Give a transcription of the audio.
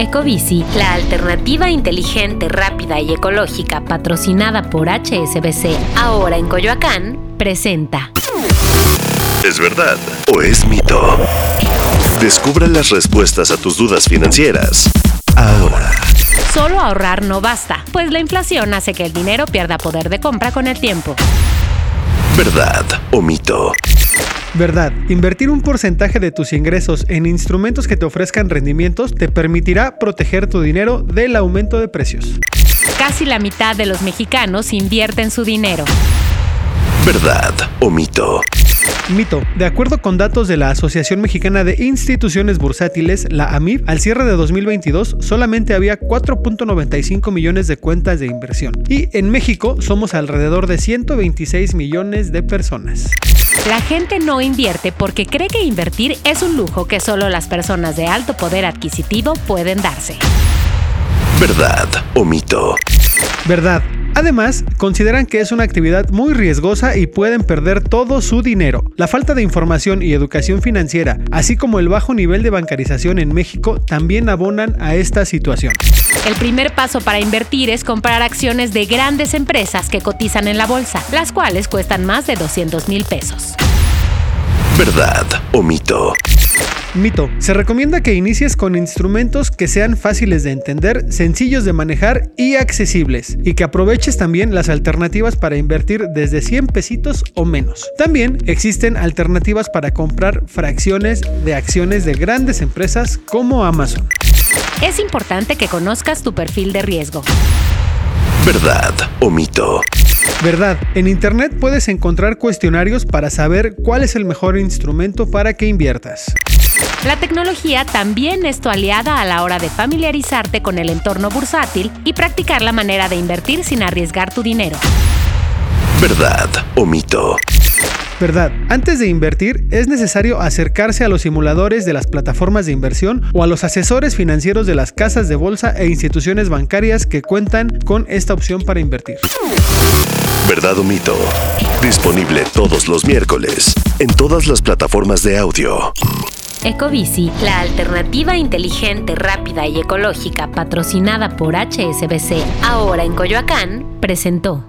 Ecobici, la alternativa inteligente, rápida y ecológica patrocinada por HSBC, ahora en Coyoacán, presenta. ¿Es verdad o es mito? Descubra las respuestas a tus dudas financieras. Ahora. Solo ahorrar no basta, pues la inflación hace que el dinero pierda poder de compra con el tiempo. ¿Verdad o mito? Verdad, invertir un porcentaje de tus ingresos en instrumentos que te ofrezcan rendimientos te permitirá proteger tu dinero del aumento de precios. Casi la mitad de los mexicanos invierten su dinero. ¿Verdad o mito? Mito. De acuerdo con datos de la Asociación Mexicana de Instituciones Bursátiles, la AMIB, al cierre de 2022 solamente había 4.95 millones de cuentas de inversión. Y en México somos alrededor de 126 millones de personas. La gente no invierte porque cree que invertir es un lujo que solo las personas de alto poder adquisitivo pueden darse. ¿Verdad o mito? Verdad. Además, consideran que es una actividad muy riesgosa y pueden perder todo su dinero. La falta de información y educación financiera, así como el bajo nivel de bancarización en México, también abonan a esta situación. El primer paso para invertir es comprar acciones de grandes empresas que cotizan en la bolsa, las cuales cuestan más de 200 mil pesos. ¿Verdad o mito? Mito. Se recomienda que inicies con instrumentos que sean fáciles de entender, sencillos de manejar y accesibles, y que aproveches también las alternativas para invertir desde 100 pesitos o menos. También existen alternativas para comprar fracciones de acciones de grandes empresas como Amazon. Es importante que conozcas tu perfil de riesgo. ¿Verdad o mito? Verdad, en Internet puedes encontrar cuestionarios para saber cuál es el mejor instrumento para que inviertas. La tecnología también es tu aliada a la hora de familiarizarte con el entorno bursátil y practicar la manera de invertir sin arriesgar tu dinero. ¿Verdad o mito? Verdad, antes de invertir es necesario acercarse a los simuladores de las plataformas de inversión o a los asesores financieros de las casas de bolsa e instituciones bancarias que cuentan con esta opción para invertir. ¿Verdad o mito? Disponible todos los miércoles en todas las plataformas de audio. Ecobici, la alternativa inteligente, rápida y ecológica patrocinada por HSBC, ahora en Coyoacán, presentó.